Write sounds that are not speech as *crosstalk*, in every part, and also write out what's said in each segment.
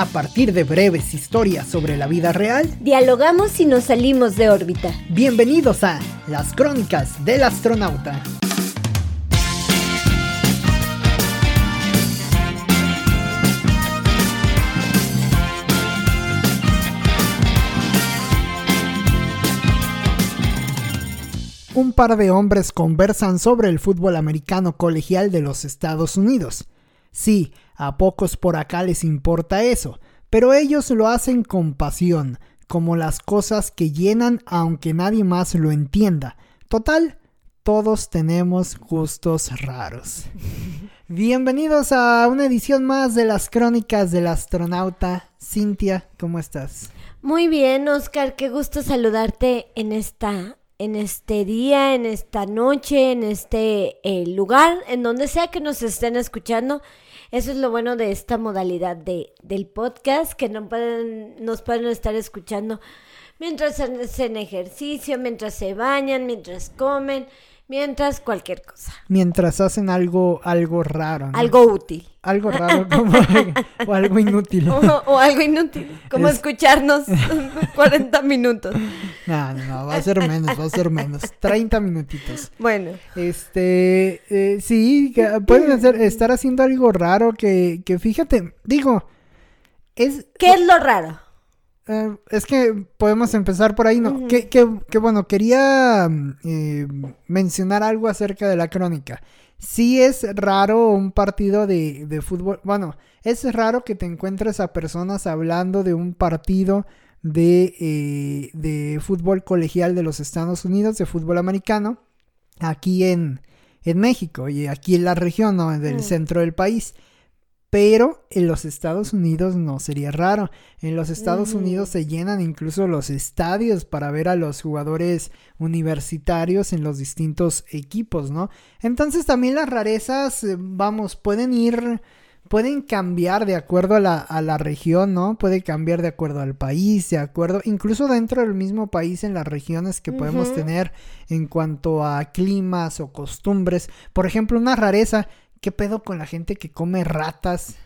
A partir de breves historias sobre la vida real, dialogamos y nos salimos de órbita. Bienvenidos a Las Crónicas del Astronauta. Un par de hombres conversan sobre el fútbol americano colegial de los Estados Unidos. Sí, a pocos por acá les importa eso, pero ellos lo hacen con pasión, como las cosas que llenan aunque nadie más lo entienda. Total, todos tenemos gustos raros. *laughs* Bienvenidos a una edición más de las crónicas del astronauta. Cintia, ¿cómo estás? Muy bien, Oscar, qué gusto saludarte en esta en este día, en esta noche, en este eh, lugar, en donde sea que nos estén escuchando. Eso es lo bueno de esta modalidad de, del podcast, que no pueden, nos pueden estar escuchando mientras hacen ejercicio, mientras se bañan, mientras comen, Mientras cualquier cosa. Mientras hacen algo, algo raro. Algo útil. Algo raro *laughs* como, o algo inútil. O, algo inútil, como escucharnos *laughs* 40 minutos. No, no, no, va a ser menos, va a ser menos. 30 minutitos. Bueno. Este, eh, sí, pueden hacer, estar haciendo algo raro que, que fíjate, digo, es... ¿Qué es lo raro? Eh, es que podemos empezar por ahí, ¿no? que, bueno, quería eh, mencionar algo acerca de la crónica. Sí es raro un partido de, de, fútbol, bueno, es raro que te encuentres a personas hablando de un partido de, eh, de fútbol colegial de los Estados Unidos, de fútbol americano, aquí en, en México y aquí en la región, ¿no? Del mm. centro del país. Pero en los Estados Unidos no sería raro. En los Estados Unidos se llenan incluso los estadios para ver a los jugadores universitarios en los distintos equipos, ¿no? Entonces también las rarezas, eh, vamos, pueden ir, pueden cambiar de acuerdo a la, a la región, ¿no? Puede cambiar de acuerdo al país, de acuerdo, incluso dentro del mismo país en las regiones que podemos tener en cuanto a climas o costumbres. Por ejemplo, una rareza ¿qué pedo con la gente que come ratas?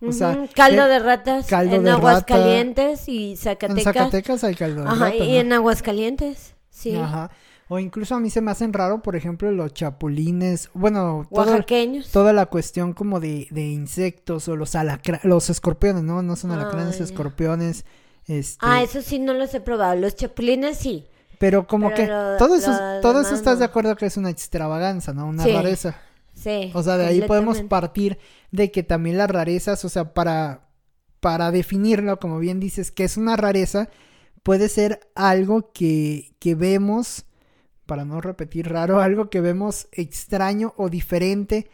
O sea, caldo de ratas caldo en Aguascalientes y Zacatecas. En Zacatecas hay caldo de Ajá, y en Aguascalientes, sí. Ajá. O incluso a mí se me hacen raro, por ejemplo, los chapulines, bueno, oaxaqueños. toda la cuestión como de, de insectos o los los escorpiones, ¿no? No son alacranes, escorpiones. Este... Ah, eso sí no los he probado, los chapulines sí. Pero como que todo eso, todo eso estás de acuerdo que es una extravaganza, ¿no? Una rareza. Sí. O sea, de ahí podemos partir de que también las rarezas, o sea, para, para definirlo, como bien dices, que es una rareza, puede ser algo que, que vemos, para no repetir raro, *laughs* algo que vemos extraño o diferente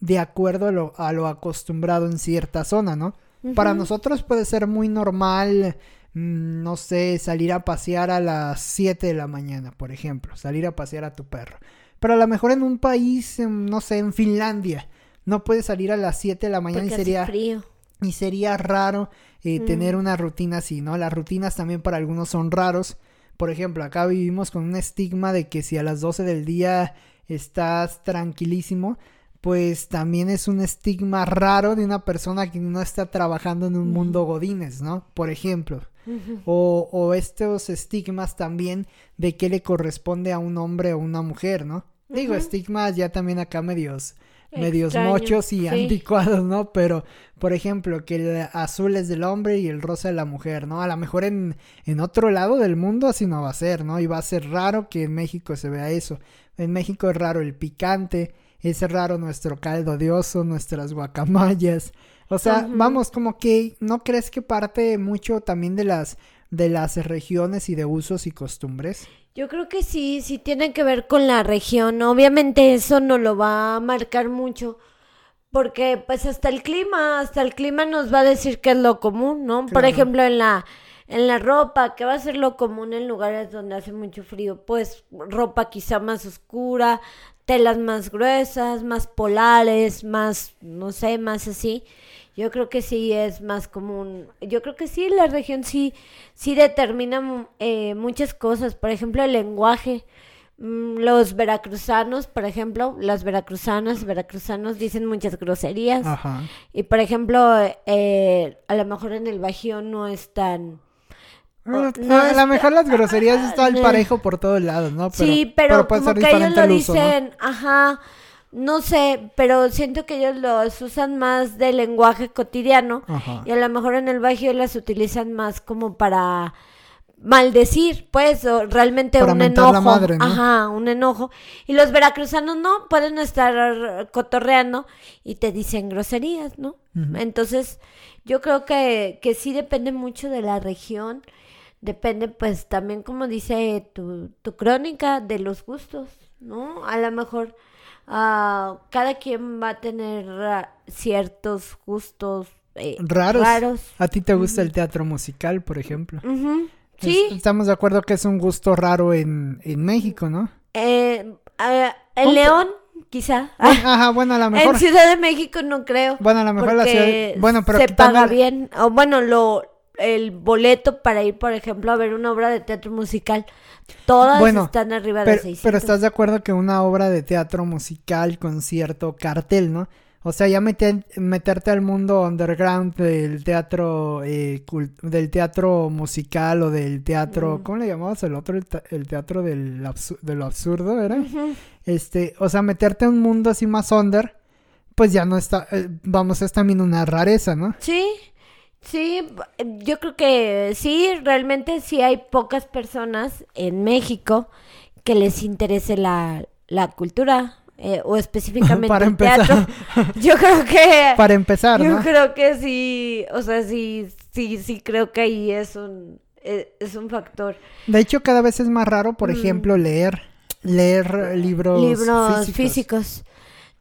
de acuerdo a lo, a lo acostumbrado en cierta zona, ¿no? Para nosotros puede ser muy normal, mm, no sé, salir a pasear a las 7 de la mañana, por ejemplo, salir a pasear a tu perro. Pero a lo mejor en un país, no sé, en Finlandia, no puedes salir a las 7 de la mañana y sería... Frío. Y sería raro eh, mm. tener una rutina así, ¿no? Las rutinas también para algunos son raros. Por ejemplo, acá vivimos con un estigma de que si a las 12 del día estás tranquilísimo, pues también es un estigma raro de una persona que no está trabajando en un mundo godines, ¿no? Por ejemplo. o, o, estos estigmas también de qué le corresponde a un hombre o una mujer, ¿no? Digo, estigmas ya también acá medios, medios mochos y anticuados, ¿no? Pero, por ejemplo, que el azul es del hombre y el rosa de la mujer, ¿no? A lo mejor en, en otro lado del mundo así no va a ser, ¿no? Y va a ser raro que en México se vea eso. En México es raro el picante, es raro nuestro caldo de oso, nuestras guacamayas. O sea, vamos, como que no crees que parte mucho también de las de las regiones y de usos y costumbres? Yo creo que sí, sí tiene que ver con la región. Obviamente eso no lo va a marcar mucho. Porque pues hasta el clima, hasta el clima nos va a decir que es lo común, ¿no? Por ejemplo, en la en la ropa, que va a ser lo común en lugares donde hace mucho frío, pues ropa quizá más oscura, telas más gruesas, más polares, más, no sé, más así. Yo creo que sí es más común. Yo creo que sí, la región sí, sí determina eh, muchas cosas. Por ejemplo, el lenguaje. Mm, Los veracruzanos, por ejemplo, las veracruzanas, veracruzanos dicen muchas groserías. Ajá. Y por ejemplo, eh, a lo mejor en el Bajío no es tan... No a lo mejor las groserías están eh. parejo por todos lados, ¿no? sí, pero, puede como ser que ellos lo el uso, ¿no? dicen, ajá, no sé, pero siento que ellos los usan más de lenguaje cotidiano Ajá. y a lo mejor en el Bajío las utilizan más como para maldecir, pues, o realmente Para un enojo, la madre, ¿no? ajá, un enojo. Y los veracruzanos no, pueden estar cotorreando y te dicen groserías, ¿no? Entonces, yo creo que, que sí depende mucho de la región, depende pues también como dice tu, tu crónica, de los gustos, ¿no? A lo mejor ah, cada quien va a tener ah, ciertos gustos eh, Raros. raros. ¿A ti te gusta el teatro musical, por ejemplo? Sí, estamos de acuerdo que es un gusto raro en, en México, ¿no? eh, ah, en León, quizá. *laughs* Ajá, bueno, a lo mejor. En Ciudad de México no creo. Bueno, a lo mejor la ciudad. de- Bueno, pero se quitando paga bien. O bueno, lo el boleto para ir, por ejemplo, a ver una obra de teatro musical, todas Bueno, están arriba de Pero, 600. pero estás de acuerdo que una obra de teatro musical con cierto cartel, ¿no? O sea, ya meter- meterte al mundo underground del teatro eh, del teatro musical o del teatro, Mm. ¿cómo le llamabas el otro? El, el teatro del, de lo absurdo, ¿era? Ujú. Este, o sea, meterte a un mundo así más under, pues ya no está, eh, vamos, es también una rareza, ¿no? Sí, sí, yo creo que sí, realmente sí hay pocas personas en México que les interese la, la cultura eh, o específicamente *laughs* Para el teatro. *laughs* Yo creo que Para empezar, Yo ¿no? creo que sí, o sea, sí, sí, sí creo que ahí es un, eh, es un factor. De hecho, cada vez es más raro, por Mm. ejemplo, leer, leer libros, Libros físicos. físicos.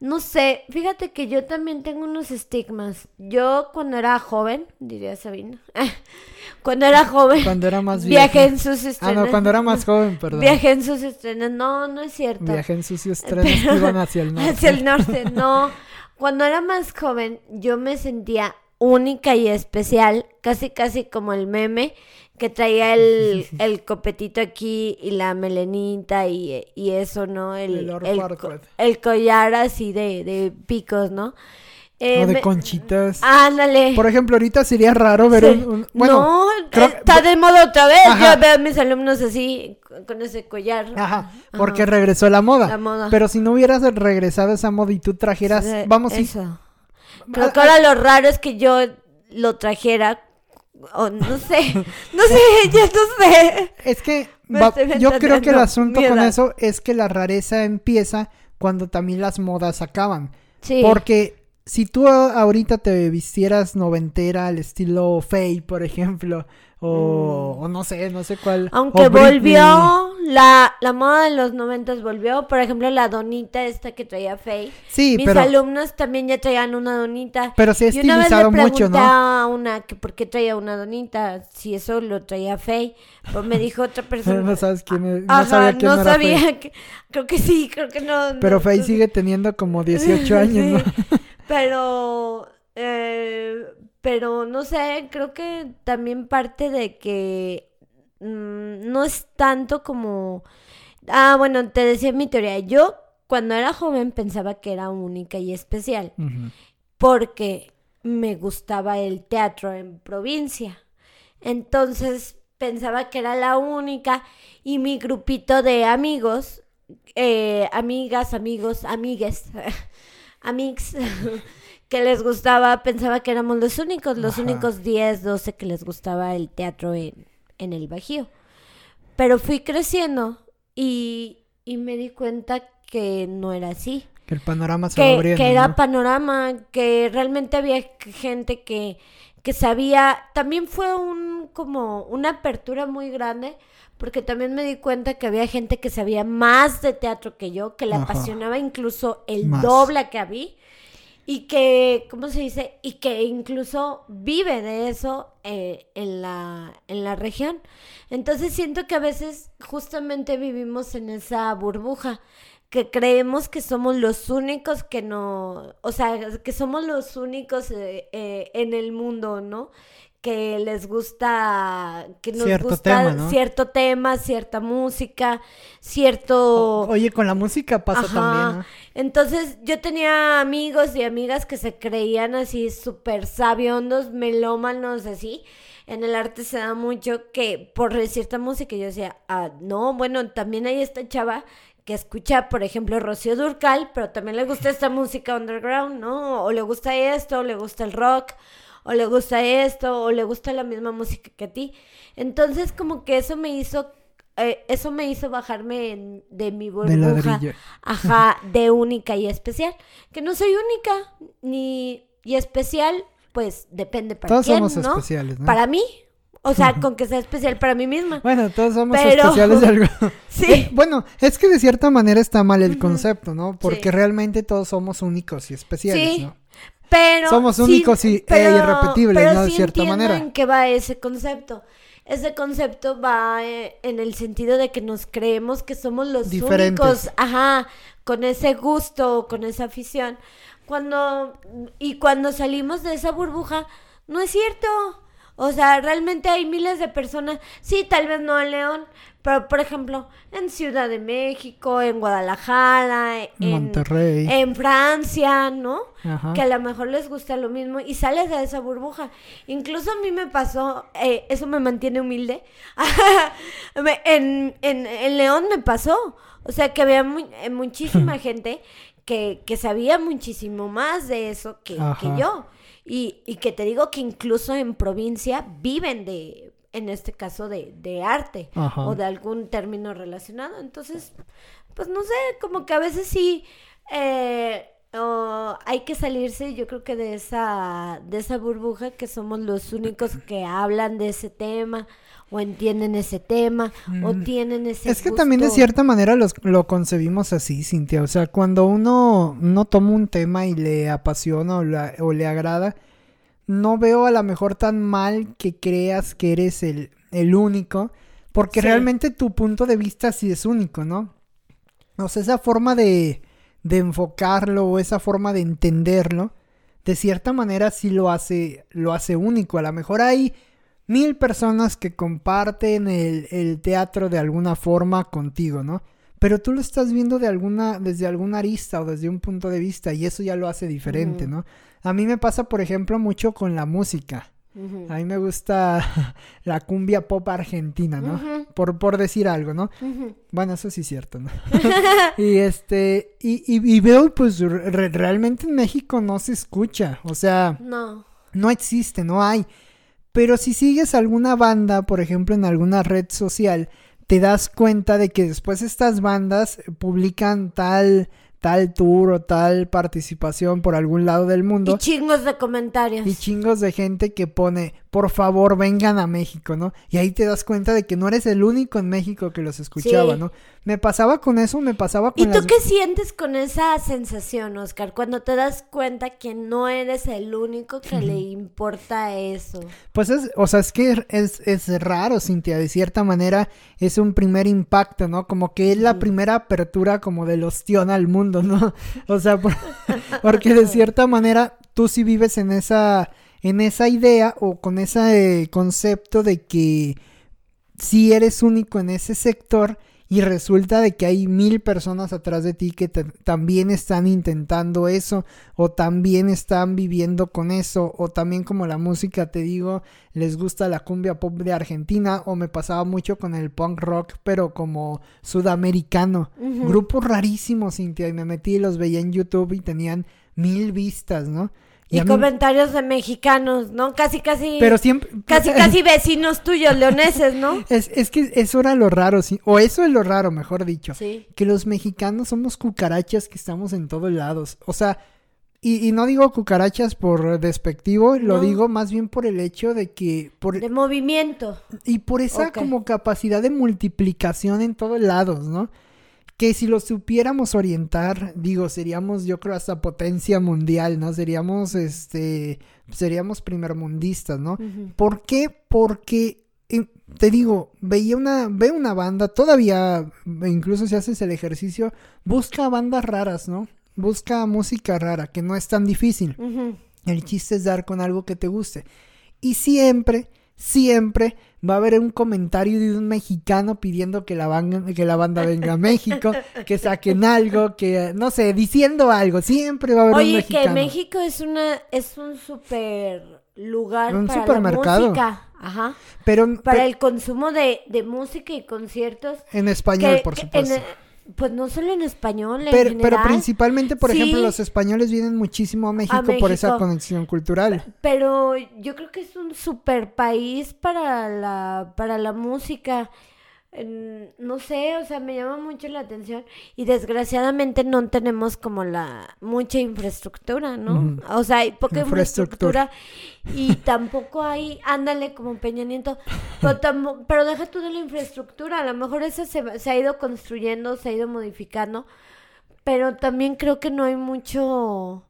No sé, fíjate que yo también tengo unos estigmas. Yo cuando era joven, diría Sabina, *laughs* cuando era joven, Cuando era más viajé en sus Ah, estrenos. no, cuando era más joven, perdón. Viajé en sus estrenos. No, no es cierto. Viajé en sucios *laughs* trenes que iban hacia el *laughs* norte. Hacia el norte, no. Cuando era más joven, yo me sentía única y especial, casi casi como el meme que traía el, *laughs* el copetito aquí y la melenita y, y eso, ¿no? El, El el, collar así de, de picos, ¿no? Eh, o de me- conchitas. Ándale. Por ejemplo, ahorita sería raro ver Sí. un, un- Bueno, no, creo- está de moda otra vez. Ajá. Yo veo a mis alumnos así, con- ese collar. Ajá, porque regresó la moda. La moda. Pero si no hubieras regresado esa moda y tú trajeras, Sí, vamos, eso. Creo que ahora lo raro es que yo lo trajera. O no sé, no sé, *laughs* ya no sé. Es que va- yo creo que el asunto con eso es que la rareza empieza cuando también las modas acaban. Sí. Porque si tú ahorita te vistieras noventera al estilo Faye, por ejemplo, o, o no sé, no sé cuál. Mm. Aunque volvió, la, la moda de los noventas volvió. Por ejemplo, la donita esta que traía Faye. Sí, Mis pero, alumnos también ya traían una donita. pero se ha Y una vez le estilizado mucho, ¿no? a una que por qué traía una donita, si eso lo traía Faye. Pues me dijo otra *laughs* persona. No sabes quién es, no Ajá, sabía quién no era sabía Faye. que- creo que sí, creo que no. Pero no- Faye sigue teniendo como *laughs* 18 años, Sí, ¿no? *laughs* Pero, eh, pero no sé, creo que también parte de que mm, no es tanto como... Ah, bueno, te decía mi teoría. Yo cuando era joven pensaba que era única y especial porque me gustaba el teatro en provincia. Entonces pensaba que era la única y mi grupito de amigos, eh, amigas, amigos, amigues, *laughs* amigos *laughs* que les gustaba, pensaba que éramos los únicos, los Ajá. únicos 10, 12 que les gustaba el teatro en, en el Bajío. Pero fui creciendo y, y me di cuenta que no era así Que el panorama se que, abriendo, que era ¿no? panorama, que realmente había gente que, que sabía, también fue un como una apertura muy grande, porque también me di cuenta que había gente que sabía más de teatro que yo, que le Ajá. apasionaba incluso el Más. doble que a mí, y que, ¿cómo se dice? Y que incluso vive de eso eh, en, la, en la región. Entonces siento que a veces justamente vivimos en esa burbuja que creemos que somos los únicos que no, o sea, que somos los únicos eh, eh, en el mundo, ¿no? Que les gusta, que nos Cierto gusta tema, ¿no? cierto tema, cierta música, cierto... Oye, con la música pasa Ajá. también, ¿no? Entonces yo tenía amigos y amigas que se creían así súper sabiondos, melómanos, así. En el arte se da mucho que por cierta música yo decía, ah, no, bueno, también hay esta chava que escucha, por ejemplo, Rocío Durcal, pero también le gusta esta música underground, ¿no? O le gusta esto, o le gusta el rock, o le gusta esto, o le gusta la misma música que a ti. Entonces como que eso me hizo... eh, eso me hizo bajarme en- de mi De burbuja. ladrillo. Ajá, *laughs* de única y especial. Que no soy única ni y especial, pues depende para Todos quién, somos ¿no? especiales, ¿no? Para mí. O sea, con que sea especial para mí misma. Bueno, todos somos Pero- especiales de algo. *laughs* Sí. Eh, bueno, es que de cierta manera está mal el concepto, ¿no? Porque Sí. realmente todos somos únicos y especiales, Sí. ¿no? Pero Somos sí, únicos y- e pero- irrepetibles, pero ¿no? De sí cierta entiendo manera. en qué va ese concepto. Ese concepto va eh, en el sentido de que nos creemos que somos los Diferentes. únicos, ajá, con ese gusto, con esa afición. Cuando y cuando salimos de esa burbuja, no es cierto. O sea, realmente hay miles de personas, sí, tal vez no en León, pero por ejemplo, en Ciudad de México, en Guadalajara, en Monterrey. en Francia, ¿no? Ajá. que a lo mejor les gusta lo mismo y sales de esa burbuja. Incluso a mí me pasó, eh, eso me mantiene humilde. *laughs* En, en, en León me pasó. O sea, que había eh, muchísima *laughs* gente que, que sabía muchísimo más de eso que, que yo. Y, y que te digo que incluso en provincia viven de, en este caso, de, de arte Ajá. o de algún término relacionado. Entonces, pues no sé, como que a veces sí eh, oh, hay que salirse, yo creo que de esa, de esa burbuja que somos los únicos *clears throat* que hablan de ese tema o entienden ese tema o tienen ese Mm. Es que también de cierta manera los- lo concebimos así, Cintia. O sea, cuando uno no toma un tema y le apasiona o, la- o le agrada, no veo a lo mejor tan mal que creas que eres el, el único, porque Sí. realmente tu punto de vista sí es único, ¿no? O sea, esa forma de, de enfocarlo o esa forma de entenderlo, de cierta manera sí lo hace, lo hace único. A lo mejor hay mil personas que comparten el, el teatro de alguna forma contigo, ¿no? Pero tú lo estás viendo de alguna, desde alguna arista o desde un punto de vista y eso ya lo hace diferente. ¿no? A mí me pasa, por ejemplo, mucho con la música. A mí me gusta *laughs* la cumbia pop argentina, ¿no? Por, por decir algo, ¿no? Bueno, eso sí es cierto, ¿no? *laughs* *laughs* y este, y, y- y veo, pues, re- realmente en México no se escucha, o sea, No. no existe, no hay. Pero si sigues alguna banda, por ejemplo, en alguna red social, te das cuenta de que después estas bandas publican tal, tal tour o tal participación por algún lado del mundo. Y chingos de comentarios. Y chingos de gente que pone, por favor, vengan a México, ¿no? Y ahí te das cuenta de que no eres el único en México que los escuchaba, Sí. ¿no? Me pasaba con eso, me pasaba con ¿Y tú las... qué sientes con esa sensación, Oscar? Cuando te das cuenta que no eres el único que le *clears throat* importa eso. Pues es, o sea, es que es, es raro, Cintia, de cierta manera es un primer impacto, ¿no? Como que es la primera apertura como del ostión al mundo, ¿no? *laughs* O sea, por- *laughs* porque de cierta manera tú sí vives en esa, en esa idea o con ese eh, concepto de que si eres único en ese sector y resulta de que hay mil personas atrás de ti que te- también están intentando eso o también están viviendo con eso o también como la música te digo les gusta la cumbia pop de Argentina o me pasaba mucho con el punk rock pero como sudamericano Ujú. grupos rarísimos Cintia y me metí y los veía en YouTube y tenían mil vistas ¿no? Y, comentarios de mexicanos, ¿no? Casi, casi. pero siempre Casi, *laughs* casi vecinos tuyos, leoneses, ¿no? *laughs* Es, es que eso era lo raro, sí. O eso es lo raro, mejor dicho. Sí. Que los mexicanos somos cucarachas que estamos en todos lados. O sea, y, y no digo cucarachas por despectivo, lo digo más bien por el hecho de que... Por, De movimiento. y por esa como capacidad de multiplicación en todos lados, ¿no? Que si lo supiéramos orientar, digo, seríamos yo creo hasta potencia mundial, ¿no? Seríamos, este, seríamos primermundistas, ¿no? Ujú. ¿Por qué? Porque, eh, te digo, veía una, ve una banda, todavía, incluso si haces el ejercicio, busca bandas raras, ¿no? Busca música rara, que no es tan difícil. Ujú. El chiste es dar con algo que te guste. Y siempre, siempre va a haber un comentario de un mexicano pidiendo que la, banda, que la banda venga a México, *laughs* que saquen algo, que no sé, diciendo algo. Siempre va a haber un mexicano. Oye, que México es una es un super lugar un para supermercado. la música. Ajá. Pero, para el consumo de, de, música y conciertos. En español, por supuesto. Pues no solo en español, en pero, general. pero principalmente, por ejemplo, los españoles vienen muchísimo a México, por esa conexión cultural. Pero yo creo que es un super país para la, para la música no sé, o sea, me llama mucho la atención y desgraciadamente no tenemos como la mucha infraestructura, ¿no? O sea, hay poca infraestructura, y *laughs* tampoco hay, ándale como Peña Nieto, pero, pero deja tú de la infraestructura, a lo mejor esa se, se ha ido construyendo, se ha ido modificando, pero también creo que no hay mucho,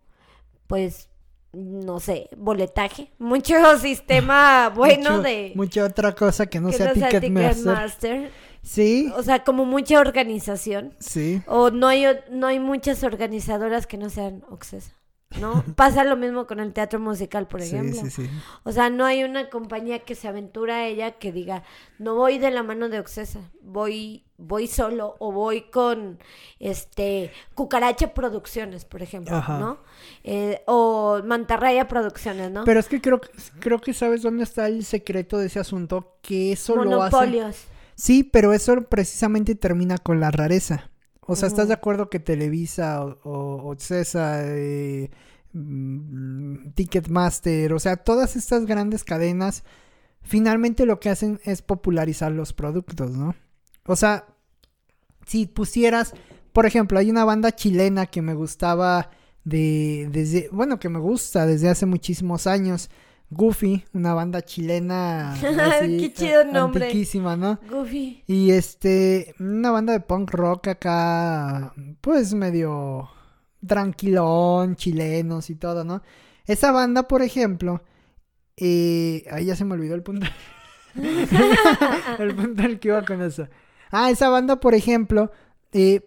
pues, no sé, boletaje, mucho *laughs* sistema *laughs* bueno de... Mucha otra cosa que no sea Ticketmaster. Sí. O sea, como mucha organización. Sí. O no hay, no hay muchas organizadoras que no sean Oxesa. ¿no? *laughs* Pasa lo mismo con el teatro musical, por ejemplo. Sí, sí, sí. O sea, no hay una compañía que se aventura a ella que diga, no voy de la mano de Oxesa, voy, voy solo o voy con este Cucaracha Producciones, por ejemplo, ¿no? Eh, o Mantarraya Producciones, ¿no? Pero es que creo, creo que sabes dónde está el secreto de ese asunto, que eso lo hace. Sí, pero eso precisamente termina con la rareza. O sea, ¿estás de acuerdo que Televisa o, o, eh, mm, Ticketmaster, o sea, todas estas grandes cadenas, finalmente lo que hacen es popularizar los productos, ¿no? O sea, si pusieras, por ejemplo, hay una banda chilena que me gustaba de, desde, bueno, que me gusta desde hace muchísimos años, Goofy, una banda chilena. *laughs* Qué chido nombre. Antiquísima, ¿no? Goofy. Y este, una banda de punk rock acá, pues medio tranquilón, chilenos y todo, ¿no? Esa banda, por ejemplo, eh, ahí ya se me olvidó el punto. *laughs* el punto al que iba con eso. Ah, esa banda, por ejemplo, eh,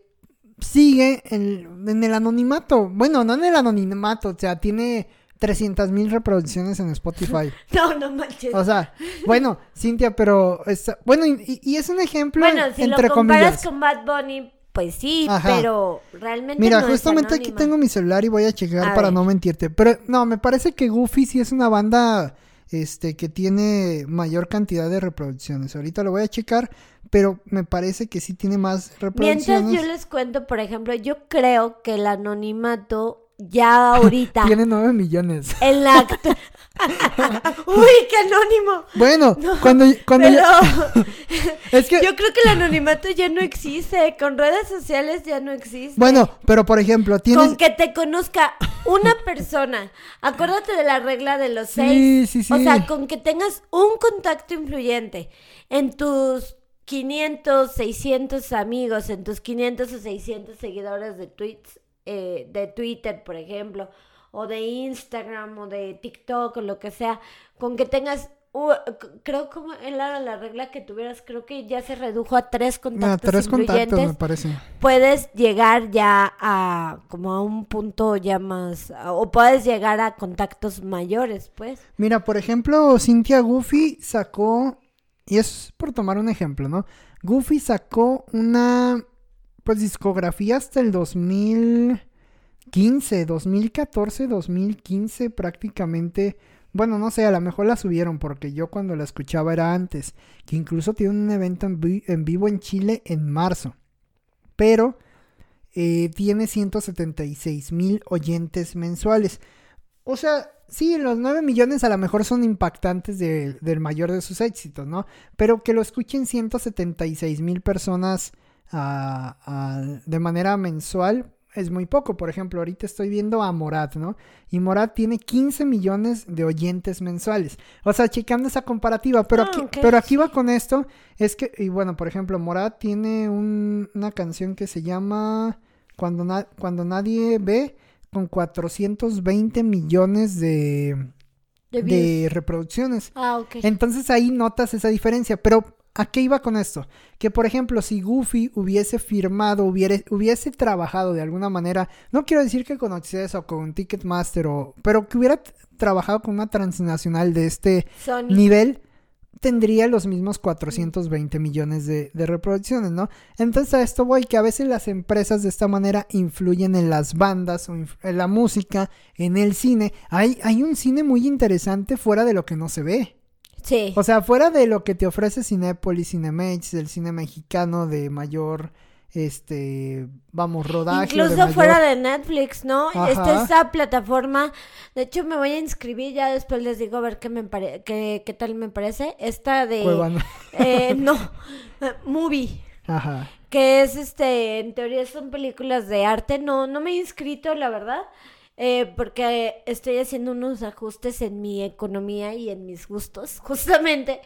sigue en, en el anonimato. Bueno, no en el anonimato, o sea, tiene 300 mil reproducciones en Spotify. *laughs* No, no manches. O sea, bueno, Cintia, pero... bueno, y, es un ejemplo bueno, si entre lo comparas con Bad Bunny, pues sí, pero realmente Mira, justamente aquí tengo mi celular y voy a checar para no mentirte. Pero no, me parece que Goofy sí es una banda este que tiene mayor cantidad de reproducciones. Ahorita lo voy a checar, pero me parece que sí tiene más reproducciones. Mientras yo les cuento, por ejemplo, yo creo que el anonimato ya ahorita. *laughs* Tiene nueve millones. En la *laughs* Uy, qué anónimo. Bueno, cuando, cuando *laughs* es que yo creo que el anonimato ya no existe, con redes sociales ya no existe. Bueno, pero por ejemplo, tienes con que te conozca una persona. Acuérdate de la regla de los seis. Sí, sí, sí. O sea, con que tengas un contacto influyente en tus 500, 600 amigos, en tus 500 o 600 seguidores de tweets eh, de Twitter, por ejemplo, o de Instagram, o de TikTok, o lo que sea, con que tengas creo como era la regla que tuvieras, creo que ya se redujo a tres contactos. A tres contactos, me parece. Puedes llegar ya a como a un punto ya más, o puedes llegar a contactos mayores, pues. Mira, por ejemplo, Cynthia Goofy sacó, y es por tomar un ejemplo, ¿no? Goofy sacó una pues discografía hasta el 2015, 2014, 2015 prácticamente. Bueno, no sé, a lo mejor la subieron porque yo cuando la escuchaba era antes, que incluso tiene un evento en, vivo en Chile en marzo. Pero eh, tiene 176 mil oyentes mensuales. O sea, sí, los 9 millones a lo mejor son impactantes del mayor de sus éxitos, ¿no? Pero que lo escuchen 176 mil personas de manera mensual es muy poco. Por ejemplo, ahorita estoy viendo a Morat, ¿no? Y Morat tiene 15 millones de oyentes mensuales. O sea, checando esa comparativa. Pero, ah, aquí, pero aquí va con esto. Es que, y bueno, por ejemplo, Morat tiene una canción que se llama Cuando, Cuando Nadie Ve, con 420 millones de, de, reproducciones. Ah, Entonces ahí notas esa diferencia. Pero ¿A qué iba con esto? Que por ejemplo, si Goofy hubiese firmado, hubiese trabajado de alguna manera, no quiero decir que con Access o con Ticketmaster, o, pero que hubiera trabajado con una transnacional de este nivel, tendría los mismos 420 millones de, reproducciones, ¿no? Entonces a esto voy, que a veces las empresas de esta manera influyen en las bandas, o en la música, en el cine. Hay, hay un cine muy interesante fuera de lo que no se ve. Sí. O sea, fuera de lo que te ofrece Cinépolis, Cinemates, el cine mexicano de mayor este, vamos, rodaje. Incluso fuera de Netflix, ¿no? Esta esa plataforma, de hecho me voy a inscribir, ya después les digo a ver qué me pare... qué, qué tal me parece. Esta de... Eh, no, *laughs* Movie. Ajá. Que es, este, en teoría son películas de arte. No, no me he inscrito, la verdad. Eh, porque estoy haciendo unos ajustes en mi economía y en mis gustos, *laughs* justamente.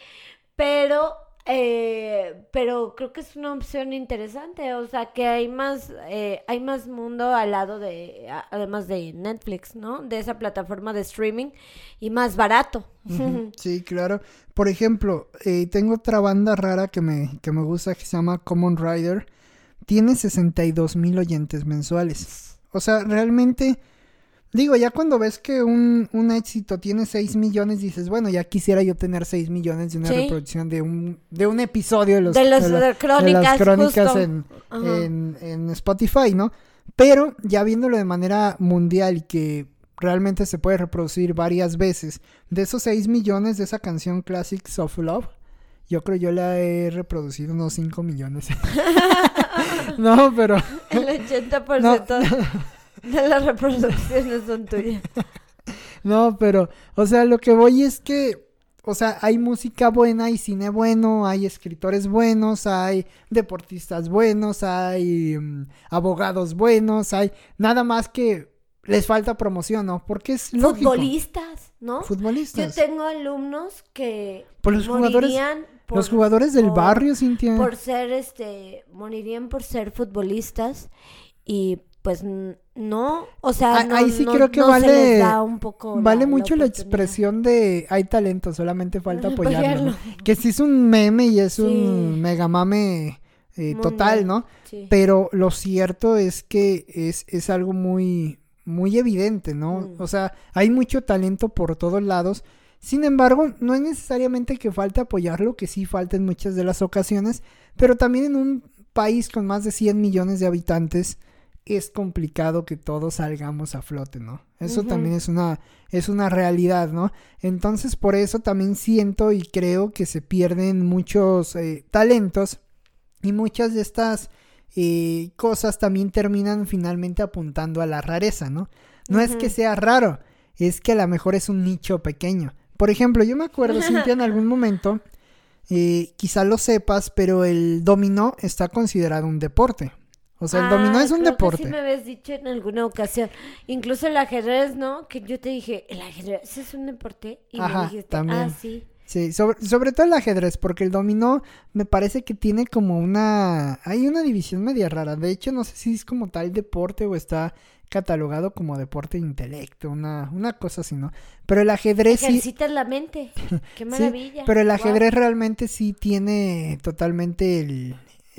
Pero eh, pero creo que es una opción interesante, o sea que hay más, eh, hay más mundo al lado de, además de Netflix, ¿no? De esa plataforma de streaming y más barato. *laughs* Sí, claro. Por ejemplo, eh, tengo otra banda rara que me, que me gusta que se llama Common Rider. Tiene 62 mil oyentes mensuales. O sea, realmente Digo, ya cuando ves que un, un, éxito tiene 6 millones, dices, bueno, ya quisiera yo tener 6 millones de una reproducción de un, de un episodio de, los, de, los, de, crónicas, las crónicas en, en, en, Spotify, ¿no? Pero ya viéndolo de manera mundial y que realmente se puede reproducir varias veces, de esos 6 millones de esa canción Classics of Love, yo creo yo la he reproducido unos 5 millones. *laughs* *laughs* no, pero... El 80%. De *laughs* *laughs* las reproducciones son tuyas. *laughs* No, pero, o sea, lo que voy es que, o sea, hay música buena, hay cine bueno, hay escritores buenos, hay deportistas buenos, hay mm, abogados buenos, hay nada más que les falta promoción, ¿no? Porque es lógico. Futbolistas, ¿no? Futbolistas. Yo tengo alumnos que por los jugadores, los jugadores del barrio, Cintia. Por ser, este, morirían por ser futbolistas y pues no, o sea, no, ahí sí creo que vale, un poco vale mucho la, expresión de hay talento, solamente falta apoyarlo, que sí es un meme y es un mega mame eh, total, ¿no? Pero lo cierto es que es, es algo muy, muy evidente, ¿no? Mm. O sea, hay mucho talento por todos lados. Sin embargo, no es necesariamente que falte apoyarlo, que sí falta en muchas de las ocasiones, pero también en un país con más de 100 millones de habitantes, es complicado que todos salgamos a flote, ¿no? Eso también es una, es una realidad, ¿no? Entonces por eso también siento y creo que se pierden muchos eh, talentos y muchas de estas eh, cosas también terminan finalmente apuntando a la rareza, ¿no? No es que sea raro, es que a lo mejor es un nicho pequeño. Por ejemplo, yo me acuerdo, *laughs* Cintia, en algún momento, eh, quizá lo sepas, pero el dominó está considerado un deporte. O sea, el dominó es un deporte. Que sí me habías dicho en alguna ocasión. Incluso el ajedrez, ¿no? Que yo te dije, ¿el ajedrez es un deporte? Y me dijiste, también. ah, sí. Sí, sobre, sobre, todo el ajedrez, porque el dominó me parece que tiene como una... Hay una división media rara. De hecho, no sé si es como tal deporte o está catalogado como deporte de intelecto, una, una cosa así, ¿no? Pero el ajedrez... Ejercitas la mente. *laughs* Qué maravilla. pero el ajedrez realmente sí tiene totalmente el,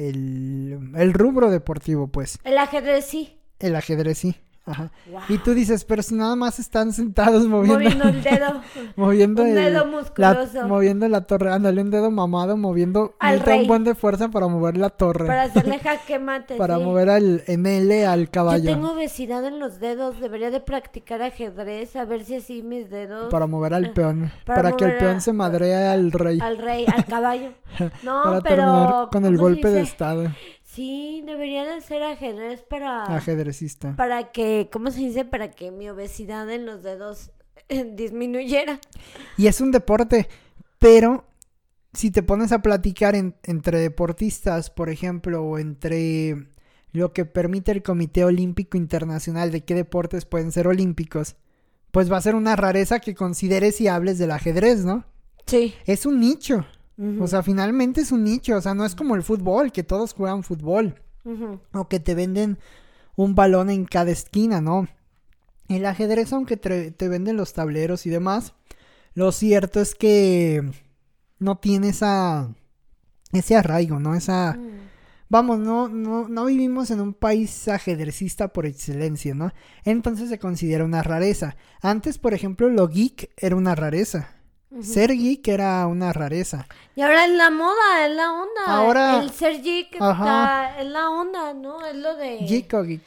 el, el rubro deportivo, pues. El ajedrez sí. El ajedrez sí. Ajá. Y tú dices, pero si nada más están sentados moviendo. Moviendo el dedo. *laughs* moviendo un dedo musculoso. La, moviendo la torre. Ándale, un dedo mamado moviendo. Al un buen de fuerza para mover la torre. Para hacerle *laughs* jaque mate. para mover al ML al caballo. Yo tengo obesidad en los dedos. Debería de practicar ajedrez. A ver si así mis dedos. Para mover al peón. Para, que el peón se madree al rey. Al rey, al caballo. *laughs* No, para pero. Terminar con el golpe de estado. Sí, deberían hacer ajedrez para... Ajedrecista. Para que, ¿cómo se dice? Para que mi obesidad en los dedos *laughs* disminuyera. Y es un deporte, pero si te pones a platicar entre deportistas, por ejemplo, o entre lo que permite el Comité Olímpico Internacional de qué deportes pueden ser olímpicos, pues va a ser una rareza que consideres y hables del ajedrez, ¿no? Sí. Es un nicho. O sea, finalmente es un nicho, o sea, no es como el fútbol, que todos juegan fútbol. O que te venden un balón en cada esquina, ¿no? El ajedrez, aunque te, venden los tableros y demás, lo cierto es que no tiene esa, ese arraigo, ¿no? Esa... Mm. Vamos, no, no, no vivimos en un país ajedrecista por excelencia, ¿no? Entonces se considera una rareza. Antes, por ejemplo, lo geek era una rareza. Ser geek era una rareza. Y ahora es la moda, es la onda. Ahora- El ser geek está, es la onda, ¿no? Es lo de... Geek o geek.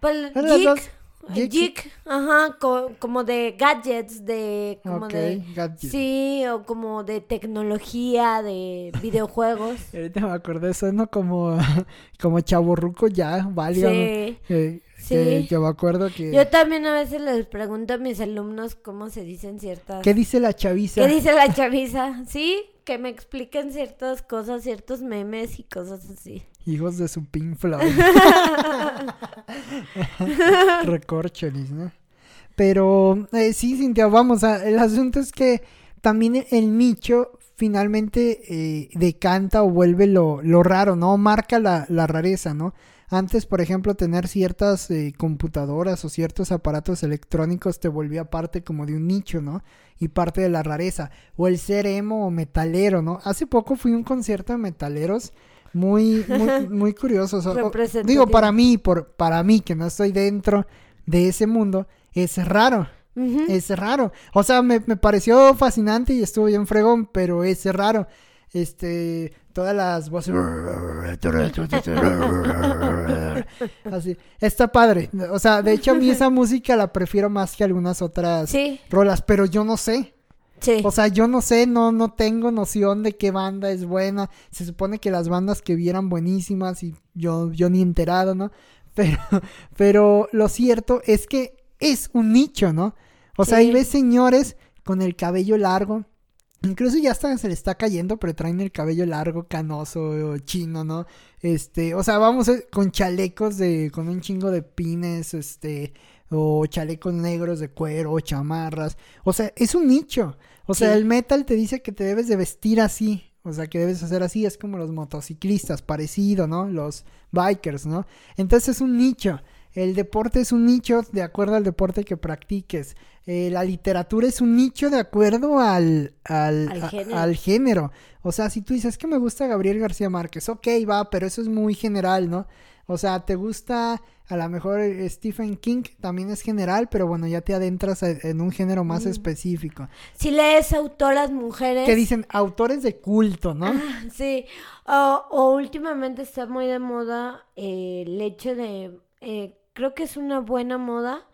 Pues, geek, geek, Geek. ajá, co- como de gadgets, de... Como de... gadget. Sí, o como de tecnología, de videojuegos. *laughs* Ahorita me acordé, suena como, *laughs* como chaborruco ya, válgame. Sí. Eh, Sí. yo me acuerdo que... Yo también a veces les pregunto a mis alumnos cómo se dicen ciertas... ¿Qué dice la chaviza? ¿Qué dice la chaviza? Sí, que me expliquen ciertas cosas, ciertos memes y cosas así. Hijos de su Pink Floyd. *laughs* Recorcholis, ¿no? Pero eh, sí, Cintia, vamos, a, el asunto es que también el nicho finalmente eh, decanta o vuelve lo, lo raro, ¿no? Marca la, la rareza, ¿no? Antes, por ejemplo, tener ciertas eh, computadoras o ciertos aparatos electrónicos te volvía parte como de un nicho, ¿no? Y parte de la rareza. O el ser emo o metalero, ¿no? Hace poco fui a un concierto de metaleros muy, muy, *laughs* muy curioso. digo, para mí, por, para mí, que no estoy dentro de ese mundo, es raro. Es raro. O sea, me, me pareció fascinante y estuvo bien fregón, pero es raro. Este, todas las voces. Así. Está padre. O sea, de hecho, a mí esa *laughs* música la prefiero más que algunas otras Sí, rolas, pero yo no sé. sí. O sea, yo no sé, no, no tengo noción de qué banda es buena. Se supone que las bandas que vieran buenísimas y yo, yo ni enterado, ¿no? *laughs* Pero, pero lo cierto es que es un nicho, ¿no? O sea, Sí. ahí ves señores con el cabello largo. Incluso ya hasta se le está cayendo, pero traen el cabello largo, canoso, chino, ¿no? Este, o sea, vamos eh, con chalecos de, con un chingo de pines, este, o chalecos negros de cuero, o chamarras. O sea, es un nicho. O sea, Sí. el metal te dice que te debes de vestir así. O sea, que debes hacer así. Es como los motociclistas, parecido, ¿no? Los bikers, ¿no? Entonces es un nicho. El deporte es un nicho de acuerdo al deporte que practiques. Eh, la literatura es un nicho de acuerdo al, al, Al a- género. al género. O sea, si tú dices que me gusta Gabriel García Márquez, ok, va, pero eso es muy general, ¿no? O sea, te gusta a lo mejor eh, Stephen King, también es general, pero bueno, ya te adentras a- en un género más específico. Si lees autoras mujeres. Que dicen autores de culto, ¿no? Sí, o, o últimamente está muy de moda eh, el hecho de, eh, creo que es una buena moda,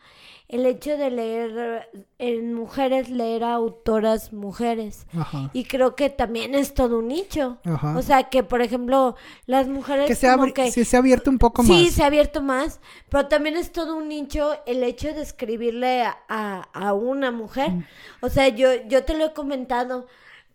el hecho de leer en mujeres, leer a autoras mujeres. Ajá. Y creo que también es todo un nicho. Ajá. O sea, que por ejemplo, las mujeres que se, como que... sí, se ha abierto un poco Sí, más. se ha abierto más, pero también es todo un nicho el hecho de escribirle a, a- a una mujer. Mm. O sea, yo, yo te lo he comentado.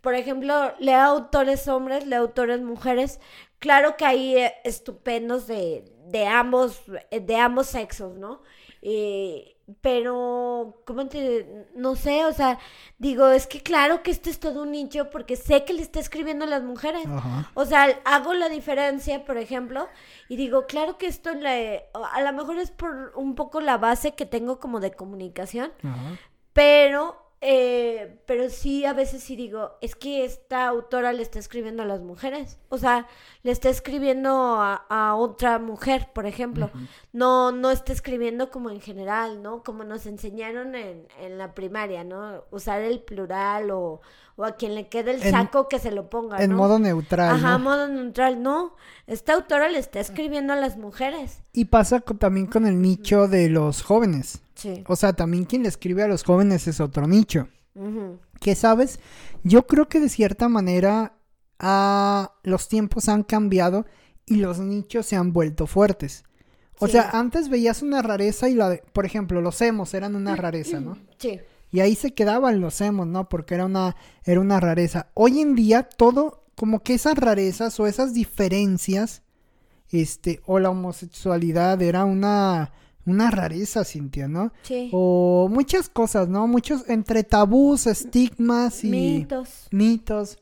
Por ejemplo, lea autores hombres, lea autores mujeres. Claro que hay eh, estupendos de, de ambos, de ambos sexos, ¿no? Eh, pero, ¿cómo te...? No sé, o sea, digo, es que claro que esto es todo un nicho porque sé que le está escribiendo a las mujeres. Ajá. O sea, hago la diferencia, por ejemplo, y digo, claro que esto le, a lo mejor es por un poco la base que tengo como de comunicación, Ajá. pero, eh, pero sí, a veces sí digo, es que esta autora le está escribiendo a las mujeres, o sea, le está escribiendo a, a otra mujer, por ejemplo, no, no está escribiendo como en general, ¿no? Como nos enseñaron en, en la primaria, ¿no? Usar el plural o, o a quien le quede el En- saco que se lo ponga, En ¿no? modo neutral. Ajá, ¿no? modo neutral, no. Esta autora le está escribiendo a las mujeres. Y pasa co- también con el nicho de los jóvenes. Sí. O sea, también quien le escribe a los jóvenes es otro nicho. Que sabes, yo creo que de cierta manera ah, los tiempos han cambiado y los nichos se han vuelto fuertes. O Sí. sea, antes veías una rareza y la de, por ejemplo, los emos eran una rareza, ¿no? *clears throat* Sí. Y ahí se quedaban los emos, ¿no? Porque era una, era una rareza. Hoy en día todo, como que esas rarezas o esas diferencias, este, o la homosexualidad era una, una rareza, Cintia, ¿no? Sí. O muchas cosas, ¿no? Muchos entre tabús, estigmas y Mitos. mitos,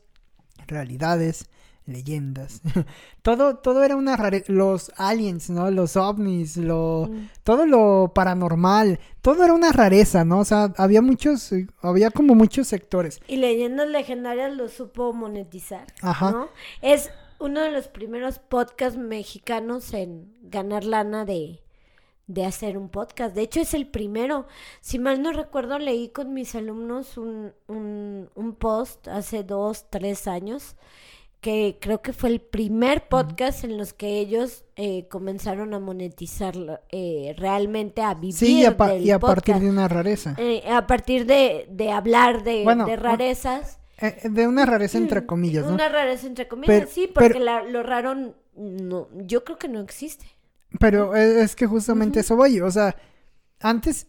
realidades. Leyendas. *laughs* todo, todo era una rareza. Los aliens, ¿no? Los ovnis, lo, Mm. todo lo paranormal. Todo era una rareza, ¿no? O sea, había muchos, eh, había como muchos sectores. Y Leyendas Legendarias lo supo monetizar, Ajá. ¿no? Es uno de los primeros podcasts mexicanos en ganar lana de, de hacer un podcast. De hecho, es el primero. Si mal no recuerdo, leí con mis alumnos un, un, un post hace dos, tres años que creo que fue el primer podcast en los que ellos eh, comenzaron a monetizar eh, realmente a vivir Sí, y a, del y a partir de una rareza. Eh, a partir de, de hablar de, Bueno, de rarezas. Eh, de una rareza entre comillas, ¿no? Una rareza entre comillas, Pero- sí, porque pero- la- lo raro no, yo creo que no existe. Pero e- es que justamente eso voy. O sea, antes,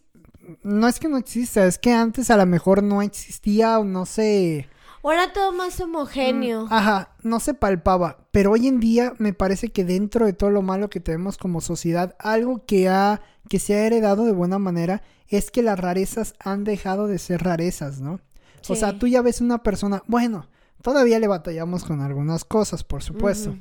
no es que no exista, es que antes a lo mejor no existía o no se... Ahora todo más homogéneo. Ajá, no se palpaba. Pero hoy en día me parece que dentro de todo lo malo que tenemos como sociedad, algo que ha, que se ha heredado de buena manera es que las rarezas han dejado de ser rarezas, ¿no? O sea, tú ya ves una persona, bueno, todavía le batallamos con algunas cosas, por supuesto.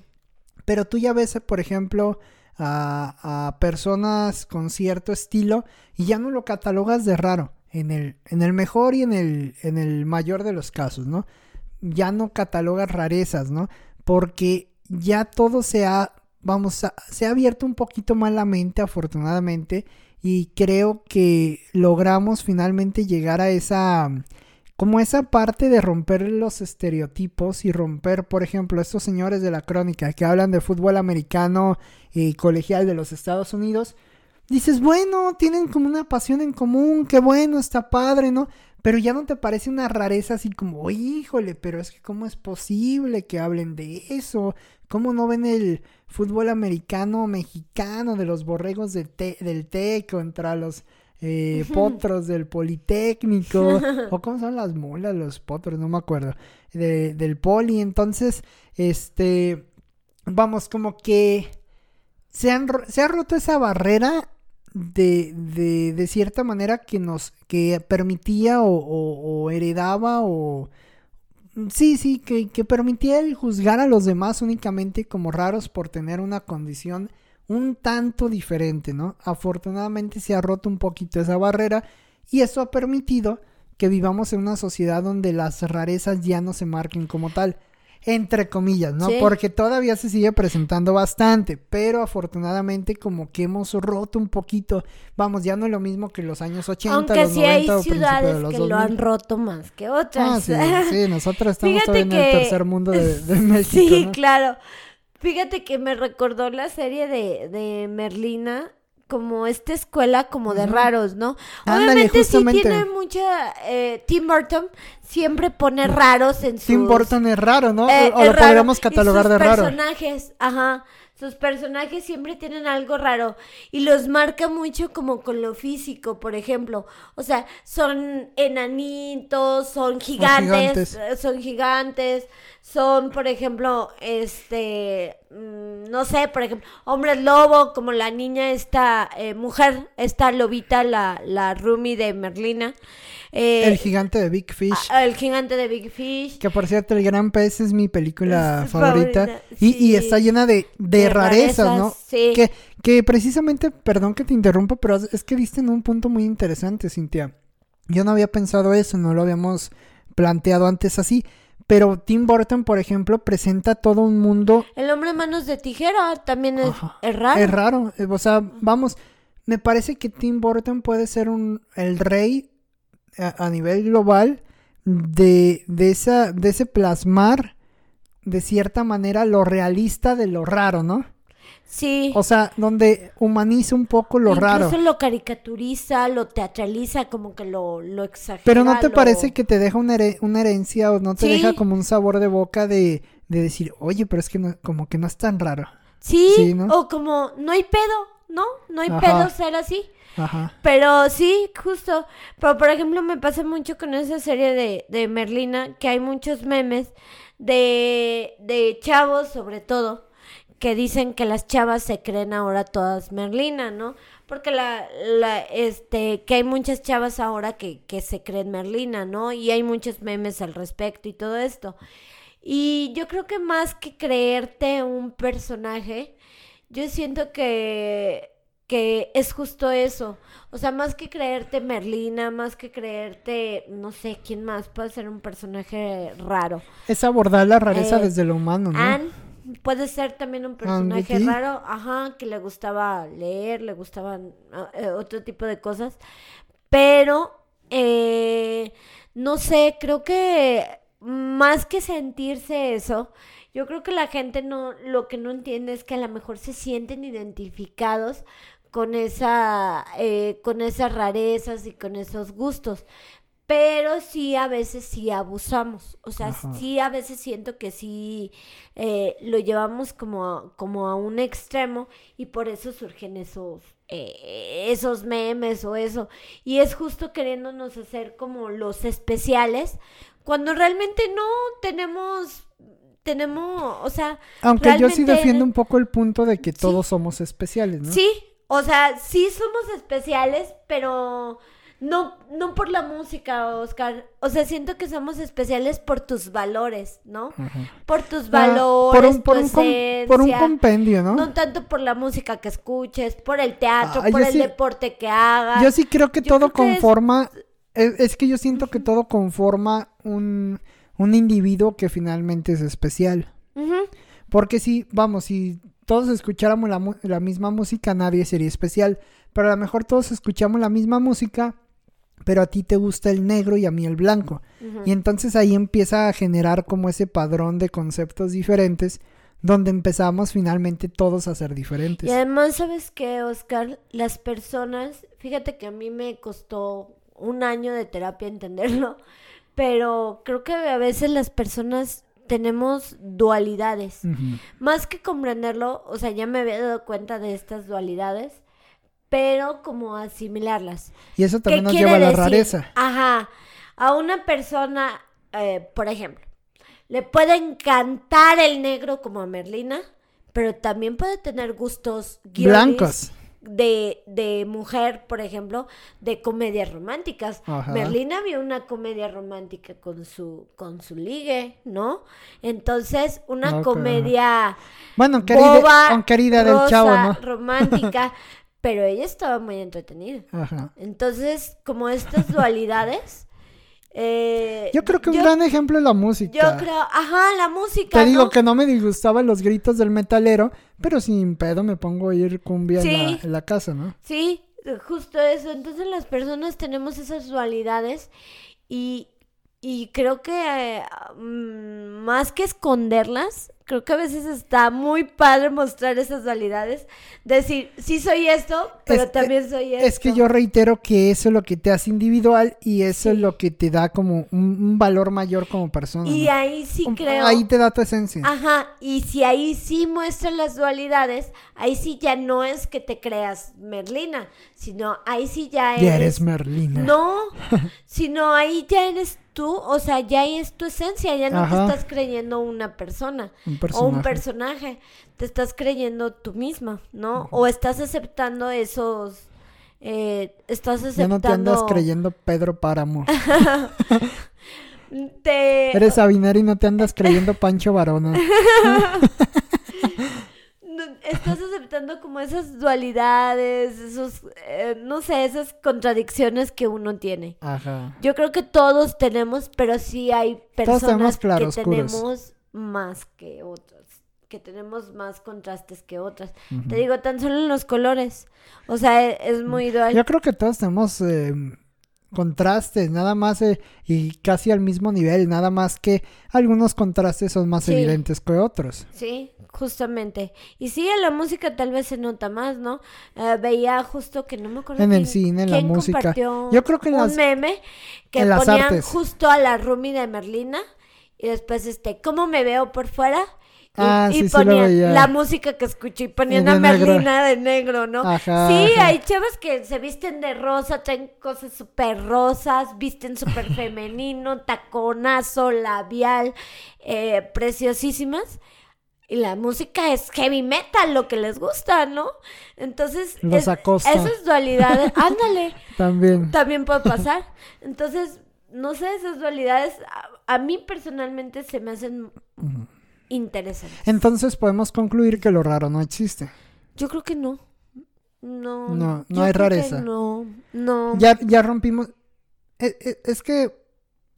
Pero tú ya ves, por ejemplo, a, a personas con cierto estilo y ya no lo catalogas de raro. En el, en el mejor y en el, en el mayor de los casos, ¿no? Ya no catalogas rarezas, ¿no? Porque ya todo se ha, vamos, a- se ha abierto un poquito más la mente, afortunadamente, y creo que logramos finalmente llegar a esa, como esa parte de romper los estereotipos y romper, por ejemplo, estos señores de la crónica que hablan de fútbol americano y colegial de los Estados Unidos, dices, bueno, tienen como una pasión en común, qué bueno, está padre, ¿no? Pero ya no te parece una rareza así como, híjole, pero es que cómo es posible que hablen de eso, cómo no ven el fútbol americano mexicano de los borregos del, te- del TEC contra los eh, potros del Politécnico, *laughs* o cómo son las mulas, los potros, no me acuerdo, de- del Poli, entonces, este, vamos, como que se, han, se ha roto esa barrera de, de, de cierta manera que nos que permitía o, o- heredaba o sí sí que, que permitía el juzgar a los demás únicamente como raros por tener una condición un tanto diferente no afortunadamente se ha roto un poquito esa barrera y eso ha permitido que vivamos en una sociedad donde las rarezas ya no se marquen como tal entre comillas, ¿no? Sí. Porque todavía se sigue presentando bastante, pero afortunadamente como que hemos roto un poquito, vamos, ya no es lo mismo que los años 80, Aunque los sí hay 90 o principios ciudades de los que 2000. lo han roto más que otras. Ah, sí, sí, nosotros estamos todavía en el tercer mundo de, de *laughs* México, Sí, ¿no? claro. Fíjate que me recordó la serie de, de Merlina como esta escuela como de raros, ¿no? Ándale, Obviamente justamente. sí tiene mucha... eh, Tim Burton siempre pone raros en sus... Tim Burton es raro, ¿no? Eh, o lo raro. podríamos Y catalogar sus de raro. personajes, ajá. Sus personajes siempre tienen algo raro y los marca mucho como con lo físico, por ejemplo. O sea, son enanitos, son gigantes, gigantes. eh, son gigantes, son, por ejemplo, este, mm, no sé, por ejemplo, hombres lobo, como la niña esta eh, mujer, esta lobita, la, la Rumi de Merlina. Eh, El gigante de Big Fish. ah, el gigante de Big Fish. Que por cierto, El Gran Pez es mi película Es favorita. favorita, Y, está llena de, de, De rarezas, ¿no? sí. Que, que precisamente, perdón que te interrumpa, pero es que diste en un punto muy interesante, Cintia. Yo no había pensado eso, no lo habíamos planteado antes así. Pero Tim Burton, por ejemplo, presenta todo un mundo El hombre manos de tijera también es, es raro. Es raro. eh, O sea, vamos, me parece que Tim Burton puede ser un el rey a, a nivel global de, de esa, de ese plasmar de cierta manera lo realista de lo raro, ¿no? Sí. O sea, donde humaniza un poco lo Incluso raro. lo caricaturiza, lo teatraliza, como que lo, lo exagera. Pero ¿no te lo- parece que te deja una, una herencia o no te Sí. deja como un sabor de boca de, de decir, oye, pero es que no- como que no es tan raro? Sí, Sí, ¿no? o como no hay pedo, ¿no? No hay Ajá. pedo ser así. Pero sí, justo. Pero por ejemplo, me pasa mucho con esa serie de, de Merlina, que hay muchos memes de, de chavos, sobre todo, que dicen que las chavas se creen ahora todas Merlina, ¿no? Porque la, la, este, que hay muchas chavas ahora que, que se creen Merlina, ¿no? Y hay muchos memes al respecto y todo esto. Y yo creo que más que creerte un personaje, yo siento que, que es justo eso. O sea, más que creerte Merlina, más que creerte, no sé, quién más puede ser un personaje raro. Es abordar la rareza Eh, desde lo humano, ¿no? Anne puede ser también un personaje Andy. raro, ajá, que le gustaba leer, le gustaban ah, eh, otro tipo de cosas, pero eh, no sé, creo que más que sentirse eso, yo creo que la gente no, lo que no entiende es que a lo mejor se sienten identificados con esa, eh, con esas rarezas y con esos gustos. Pero sí, a veces sí abusamos. O sea, Ajá. sí, a veces siento que sí eh, lo llevamos como a, como a un extremo y por eso surgen esos, eh, esos memes o eso. Y es justo queriéndonos hacer como los especiales cuando realmente no tenemos, tenemos, o sea, Aunque yo sí defiendo un poco el punto de que todos somos especiales, ¿no? Sí, o sea, sí somos especiales, pero no, no por la música, Oscar. O sea, siento que somos especiales por tus valores, ¿no? Por tus Ah, valores, por un, por tu un com- por un esencia. compendio, ¿no? No tanto por la música que escuches, por el teatro, Ah, por el sí- deporte que hagas. Yo sí creo que Yo todo creo que es- conforma, es... que yo siento que todo conforma un, un individuo que finalmente es especial. Porque si, vamos, si todos escucháramos la, misma música, nadie sería especial. Pero a lo mejor todos escuchamos la misma música, pero a ti te gusta el negro y a mí el blanco. Y entonces ahí empieza a generar como ese padrón de conceptos diferentes, donde empezamos finalmente todos a ser diferentes. Y además, ¿sabes qué, Oscar? Las personas, fíjate que a mí me costó un año de terapia entenderlo, *laughs* pero creo que a veces las personas tenemos dualidades. Más que comprenderlo, o sea, ya me había dado cuenta de estas dualidades, pero como asimilarlas. Y eso también ¿Qué nos lleva a la decir? rareza. Ajá. A una persona, eh, por ejemplo, le puede encantar el negro como a Merlina, pero también puede tener gustos Blancos. De, de mujer, por ejemplo, de comedias románticas. Ajá. Merlina vio una comedia romántica con su, con su ligue, ¿no? Entonces, una comedia Bueno, boba, querida del rosa, chavo, ¿no? romántica, *laughs* pero ella estaba muy entretenida. Ajá. Entonces, como estas dualidades, eh, Yo creo que un yo- gran ejemplo es la música. Yo creo, ajá, la música. Te digo ¿no? que no me disgustaban los gritos del metalero, pero sin pedo me pongo a ir cumbia en, Sí. la, en la casa, ¿no? Sí, justo eso. Entonces las personas tenemos esas dualidades y, y creo que eh, mm, más que esconderlas, creo que a veces está muy padre mostrar esas dualidades. Decir, sí soy esto, pero Es- también soy esto. Es que yo reitero que eso es lo que te hace individual y eso es lo que te da como un, un valor mayor como persona. Y ¿no? ahí sí Un- creo... Ahí te da tu esencia. Ajá, y si ahí sí muestran las dualidades, ahí sí ya no es que te creas Merlina, sino ahí sí ya eres... ya eres Merlina. No, *laughs* sino ahí ya eres tú, o sea, ya ahí es tu esencia, ya no Ajá. te estás creyendo una persona Un o un personaje. te estás creyendo tú misma, ¿no? O estás aceptando esos... eh, estás Ya aceptando... no te andas creyendo Pedro Páramo. *laughs* te- Eres Sabiner y no te andas creyendo Pancho Varona. *laughs* estás aceptando como esas dualidades, esos, eh, no sé, esas contradicciones que uno tiene. Ajá. Yo creo que todos tenemos, pero sí hay personas que tenemos más que otras, que tenemos más contrastes que otras. Te digo, tan solo en los colores. O sea, e- es muy dual. Yo creo que todos tenemos eh, contrastes, nada más eh, y casi al mismo nivel, nada más que algunos contrastes son más Sí. evidentes que otros. Sí, justamente. Y sí, en la música tal vez se nota más, ¿no? Eh, veía justo que no me acuerdo En el cine, en la música. Yo creo que en un las- meme que en las ponían artes. justo a la Rumi de Merlina y después este, ¿cómo me veo por fuera? Y, Ah, y sí, ponían la música que escuché y ponían a negro. Merlina de negro, ¿no? Ajá, sí, ajá. hay chavas que se visten de rosa, traen cosas súper rosas, visten súper *laughs* femenino, taconazo, labial, eh, preciosísimas. Y la música es heavy metal, lo que les gusta, ¿no? Entonces, Los es- esas dualidades, *laughs* ándale, También. también puede pasar. Entonces, no sé, esas dualidades, a, a mí personalmente se me hacen interesantes. Entonces podemos concluir que lo raro no existe. Yo creo que no. No, No, no hay rareza. No, no. Ya, ya rompimos. e- e- Es que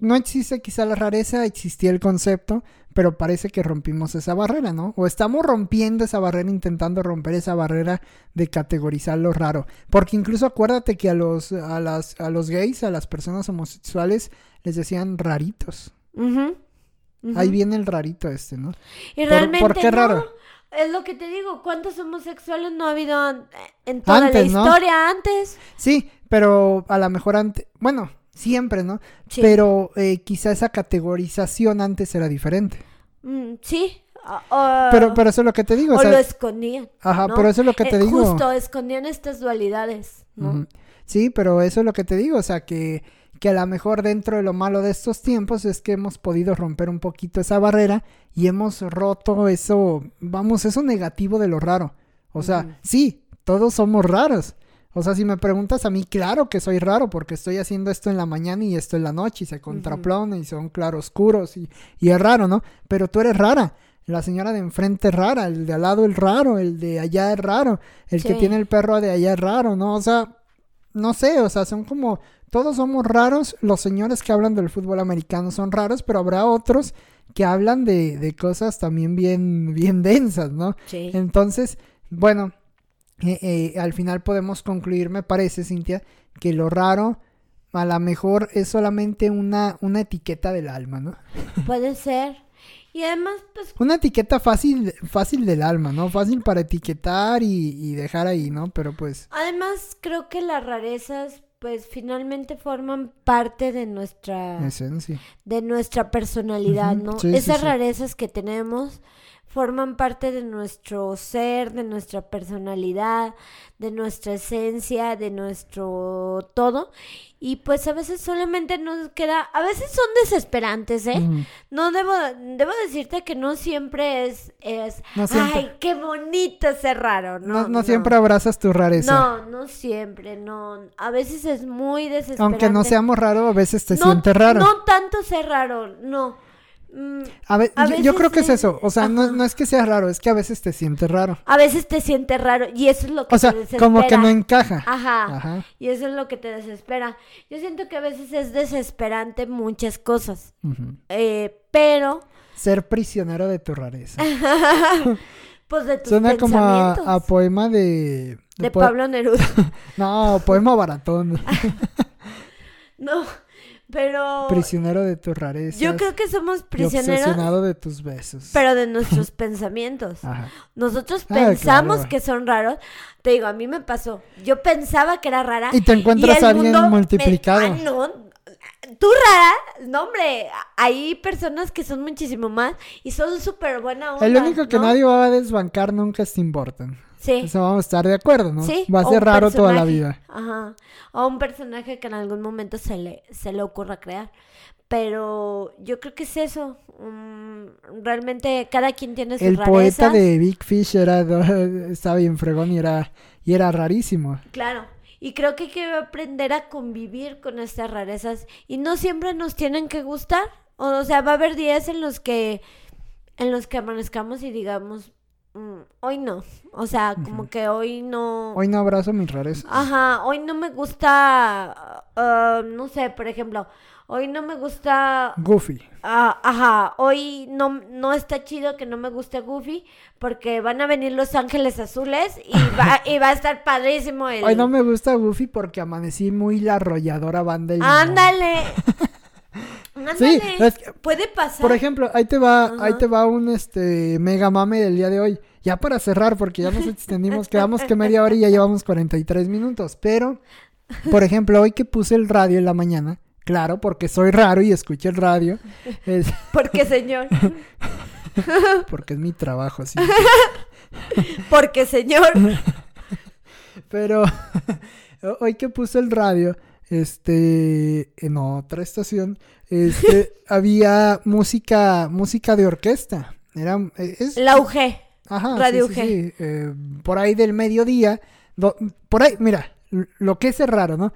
no existe quizá la rareza, existía el concepto, pero parece que rompimos esa barrera, ¿no? O estamos rompiendo esa barrera, intentando romper esa barrera de categorizar lo raro. Porque incluso acuérdate que a los, a las, a los gays, a las personas homosexuales, les decían raritos. Ahí viene el rarito este, ¿no? Y ¿Por- realmente por qué no. raro? Es lo que te digo, ¿cuántos homosexuales no ha habido en- toda Antes, la ¿no? historia antes? Sí, pero a lo mejor antes, bueno, siempre, ¿no? Sí. Pero eh, quizá esa categorización antes era diferente. Mm, sí. Pero, pero eso es lo que te digo. o o sea, lo escondían. Ajá, ¿no? pero eso es lo que te Eh, digo. Justo, escondían estas dualidades. Sí, pero eso es lo que te digo. O sea, que, que a lo mejor dentro de lo malo de estos tiempos es que hemos podido romper un poquito esa barrera y hemos roto eso, vamos, eso negativo de lo raro. O sea, sí, todos somos raros. O sea, si me preguntas a mí, claro que soy raro porque estoy haciendo esto en la mañana y esto en la noche y se contrapone y son claroscuros y, y es raro, ¿no? Pero tú eres rara. La señora de enfrente es rara, el de al lado es raro, el de allá es raro, el que tiene el perro de allá es raro, ¿no? O sea, no sé, o sea, son como, todos somos raros, los señores que hablan del fútbol americano son raros, pero habrá otros que hablan de, de cosas también bien, bien densas, ¿no? Sí. Entonces, bueno, eh, eh, al final podemos concluir, me parece, Cintia, que lo raro a lo mejor es solamente una, una etiqueta del alma, ¿no? *laughs* Puede ser. Y además, pues, Una etiqueta fácil, fácil del alma, ¿no? Fácil para etiquetar y, y dejar ahí, ¿no? Pero pues, además creo que las rarezas, pues, finalmente forman parte de nuestra... esencia. de nuestra personalidad, ¿no? sí, Esas sí. rarezas que tenemos forman parte de nuestro ser, de nuestra personalidad, de nuestra esencia, de nuestro todo. Y pues a veces solamente nos queda, a veces son desesperantes, ¿eh? No debo, debo decirte que no siempre es, es, No siempre. ay, qué bonito ser raro, No, ¿no? no, siempre abrazas tu rareza. No, no siempre, no. A veces es muy desesperante. Aunque no seamos raro, a veces te sientes raro. No tanto ser raro, no. Mm, a ve- a yo, yo creo que es eso. O sea, no, no es que sea raro, es que a veces te sientes raro. a veces te sientes raro y eso es lo que O sea, te desespera. como que no encaja. Ajá. Ajá. Y eso es lo que te desespera. Yo siento que a veces es desesperante muchas cosas. Eh, pero, Ser prisionero de tu rareza. *laughs* pues de tus Suena como a, poema de... de po- Pablo Neruda. *laughs* No, poema baratón. *laughs* no, pero prisionero de tu rareza. yo creo que somos Y prisioneros, obsesionado de tus besos. pero de nuestros *laughs* pensamientos. Ajá. Nosotros Ah, pensamos claro. que son raros. Te digo, a mí me pasó. Yo pensaba que era rara. Y te encuentras el a alguien me- multiplicado. Ah, no. Tú rara, no hombre, hay personas que son muchísimo más y son súper buena onda. El único que ¿no? nadie va a desbancar nunca es Tim Burton. Sí. Eso vamos a estar de acuerdo, ¿no? Sí, Va a ser raro toda la vida. Ajá. O un personaje que en algún momento se le, se le ocurra crear. Pero yo creo que es eso. mm, realmente cada quien tiene sus El poeta de Big Fish era, *laughs* estaba bien fregón y era, y era rarísimo. Claro. Y creo que hay que aprender a convivir con estas rarezas. Y no siempre nos tienen que gustar. O sea, va a haber días en los que en los que amanezcamos y digamos, "Mm, hoy no. O sea, como que hoy no. Hoy no abrazo mis rarezas. Ajá, hoy no me gusta, ah, no sé, por ejemplo, hoy no me gusta, Goofy. ah, ajá, hoy no, no está chido que no me guste Goofy porque van a venir Los Ángeles Azules y va, *laughs* y va a estar padrísimo el... Hoy no me gusta Goofy porque amanecí muy la arrolladora banda. Ándale. *laughs* Ándale. Sí, es que- Puede pasar. Por ejemplo, ahí te va, Ajá. ahí te va un este mega mame del día de hoy. Ya para cerrar, porque ya nos *laughs* extendimos, quedamos que media hora y ya llevamos 43 minutos. Pero, por ejemplo, hoy que puse el radio en la mañana, claro, porque soy raro y escucho el radio, es *laughs* Porque señor. *laughs* porque es mi trabajo, sí. Porque señor. Pero hoy que puse el radio, este, en otra estación, este, *laughs* había música, música de orquesta. Era, es, La UG. Ajá, Radio sí, sí, G. sí, eh, por ahí del mediodía, do- por ahí, mira, lo que es raro, ¿no?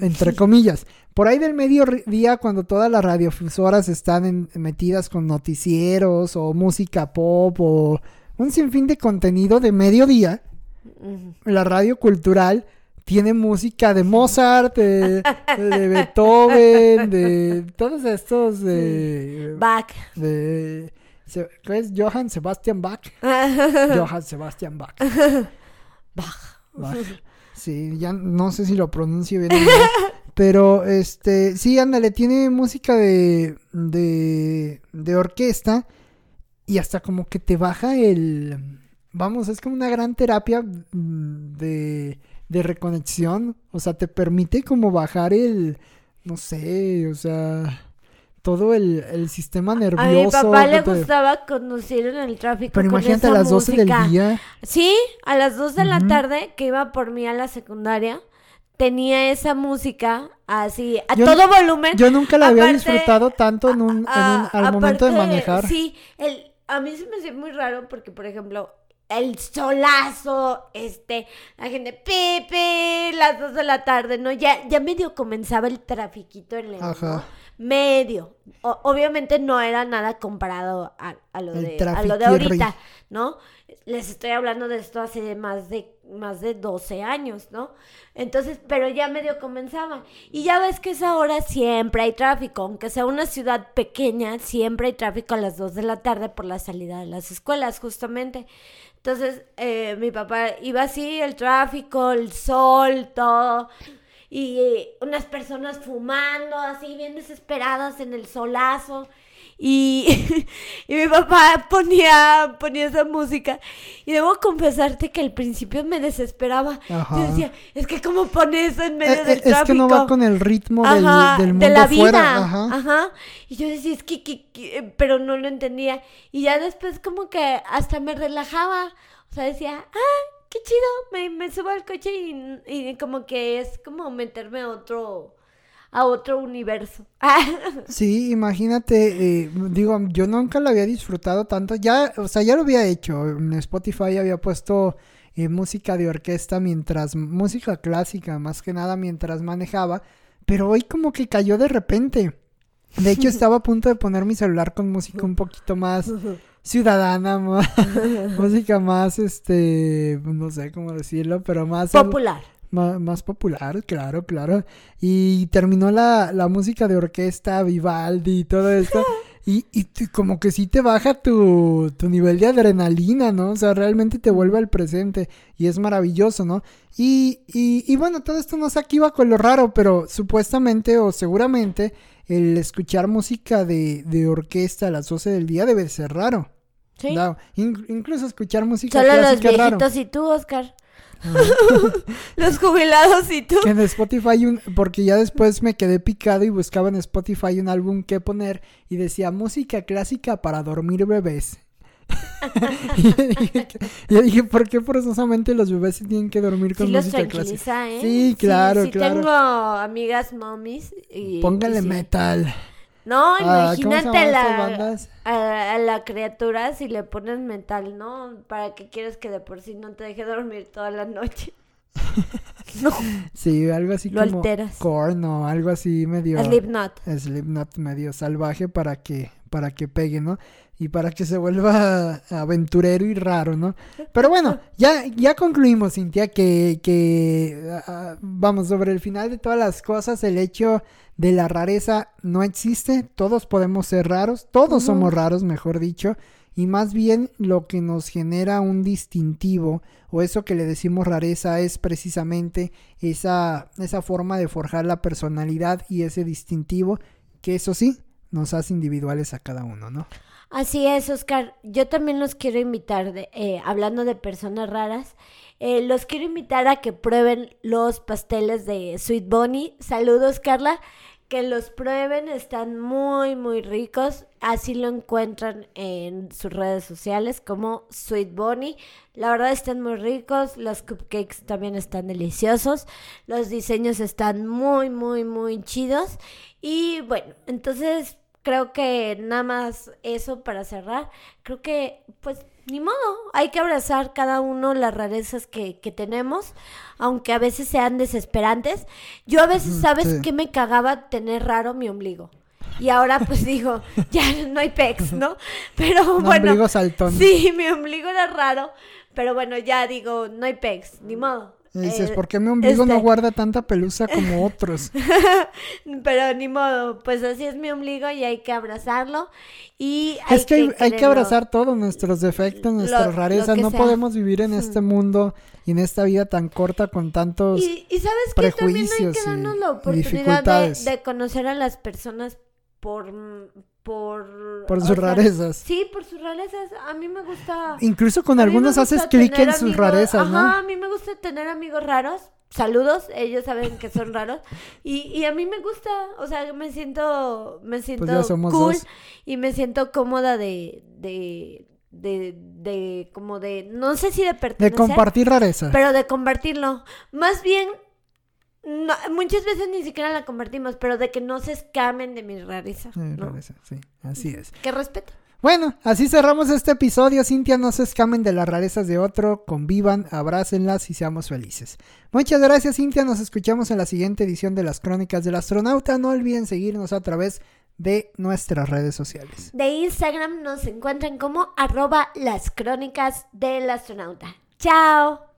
entre *laughs* comillas. Por ahí del mediodía, cuando todas las radiofusoras están metidas con noticieros o música pop o un sinfín de contenido de mediodía, la radio cultural tiene música de Mozart, de, Beethoven, de todos estos de Bach. De, ¿Qué es? Johann Sebastian Bach. *laughs* Johann Sebastian Bach. Bach. Sí, ya no sé si lo pronuncio bien. pero este, sí, ándale, tiene música de, de, de orquesta y hasta como que te baja el... Vamos, es como una gran terapia mm, de, de reconexión. O sea, te permite como bajar el... No sé, o sea todo el, el, sistema nervioso. A mi papá le gustaba conducir en el tráfico. Pero imagínate a las 12 del día. Sí, a las 2 de la tarde, que iba por mí a la secundaria, tenía esa música así, a todo volumen. Yo nunca la había disfrutado tanto en un, en un al momento de manejar. Sí, el, a mí se me hace muy raro porque, por ejemplo, el solazo, este, la gente, Pepe, las dos de la tarde, ¿no? Ya, ya medio comenzaba el trafiquito en el Ajá. Medio. obviamente no era nada comparado a, lo, de, a lo de ahorita, ¿no? Les estoy hablando de esto hace más de, más de 12 años, ¿no? Entonces, pero ya medio comenzaba. Y ya ves que esa hora siempre hay tráfico, aunque sea una ciudad pequeña, siempre hay tráfico a las 2 de la tarde por la salida de las escuelas, justamente. Entonces, eh, mi papá iba así, el tráfico, el sol, todo. Y unas personas fumando, así, bien desesperadas en el solazo. *laughs* Y, mi papá ponía, ponía esa música. Y debo confesarte que al principio me desesperaba. Yo decía, es que como pone eso en medio eh, del tráfico. Es que no va con el ritmo del, mundo de la vida. Ajá. Y yo decía, es que, que, pero no lo entendía. Y ya después como que hasta me relajaba. O sea, decía, ah, qué chido. Me, me subo al coche y, y como que es como meterme a otro a otro universo. *laughs* sí, imagínate, eh, digo, yo nunca lo había disfrutado tanto, ya, o sea, ya lo había hecho, en Spotify había puesto eh, música de orquesta mientras, música clásica más que nada mientras manejaba, pero hoy como que cayó de repente. De hecho, estaba a punto de poner mi celular con música un poquito más ciudadana, *laughs* música más, este, no sé cómo decirlo, pero más... Popular más, popular, claro, claro. Y terminó la, la música de orquesta, Vivaldi y todo esto. *laughs* Y, y como que sí te baja tu, tu, nivel de adrenalina, ¿no? O sea, realmente te vuelve al presente y es maravilloso, ¿no? Y, y, y bueno, todo esto no sé aquí va con lo raro, pero supuestamente o seguramente el escuchar música de, de orquesta a las 12 del día debe ser raro. Sí. incluso escuchar música Solo los viejitos y tú, Oscar. *laughs* Los jubilados y tú. en Spotify, un, porque ya después me quedé picado y buscaba en Spotify un álbum que poner y decía música clásica para dormir bebés. *laughs* y yo dije, ¿por qué forzosamente los bebés tienen que dormir con música clásica? ¿eh? Sí, claro, sí, claro. Tengo amigas mommies y. Póngale metal. No, ah, imagínate la, a, la criatura si le pones mental, ¿no? ¿Para qué quieres que de por sí no te deje dormir toda la noche? *laughs* no. Sí, algo así Lo como alteras. corn o algo así medio... Slipknot. Slipknot medio salvaje para que, para que pegue, ¿no? Y para que se vuelva *laughs* aventurero y raro, ¿no? Pero bueno, ya, ya concluimos, Cintia, que, que ah, vamos, sobre el final de todas las cosas, el hecho de la rareza no existe, todos podemos ser raros, todos somos raros, mejor dicho, y más bien lo que nos genera un distintivo o eso que le decimos rareza es precisamente esa, esa forma de forjar la personalidad y ese distintivo que eso sí nos hace individuales a cada uno, ¿no? Así es, Oscar. Yo también los quiero invitar, eh, hablando de personas raras, eh, los quiero invitar a que prueben los pasteles de Sweet Bonnie. Saludos, Carla que los prueben, están muy, muy ricos. Así lo encuentran en sus redes sociales como Sweet Bonnie. La verdad están muy ricos, los cupcakes también están deliciosos, los diseños están muy, muy, muy chidos. Y bueno, entonces creo que nada más eso para cerrar. Creo que, pues, ni modo, hay que abrazar cada uno las rarezas que, que tenemos, aunque a veces sean desesperantes. Yo a veces, ¿sabes sí. qué me cagaba tener raro mi ombligo? Y ahora pues *laughs* digo, ya no hay pex, ¿no? *laughs* Pero Un bueno. ombligo saltón. Sí, mi ombligo era raro, pero bueno, ya digo, no hay pex, ni modo. Y dices, Eh, ¿por qué mi ombligo no este- guarda tanta pelusa como *laughs* otros? Pero ni modo, pues así es mi ombligo y hay que abrazarlo. Y hay es que hay, hay que abrazar todos nuestros defectos, nuestras lo rarezas. No sea. podemos vivir en este mundo y en esta vida tan corta con tantos... Y, y sabes que también hay que darnos la oportunidad de, de conocer a las personas por por sus sea, rarezas. Sí, por sus rarezas. A mí me gusta Incluso con algunos haces clic en sus rarezas, ¿no? Ajá, a mí me gusta tener amigos raros. Saludos, ellos saben que son raros. Y, y a mí me gusta, o sea, me siento, me siento Pues somos cool dos. y me siento cómoda de, de, de, de, como de, no sé si de De pertenecer, compartir rarezas. pero de compartirlo. Más bien, no- muchas veces ni siquiera la compartimos, pero de que no se escamen de mis rarezas, Sí, ¿no? rarezas, sí, así es. Que respeto. Bueno, así cerramos este episodio. Cintia, no se escamen de las rarezas de otro, convivan, abrácenlas y seamos felices. Muchas gracias, Cintia. Nos escuchamos en la siguiente edición de las Crónicas del Astronauta. No olviden seguirnos a través de nuestras redes sociales. De Instagram nos encuentran como arroba las crónicas del astronauta. Chao.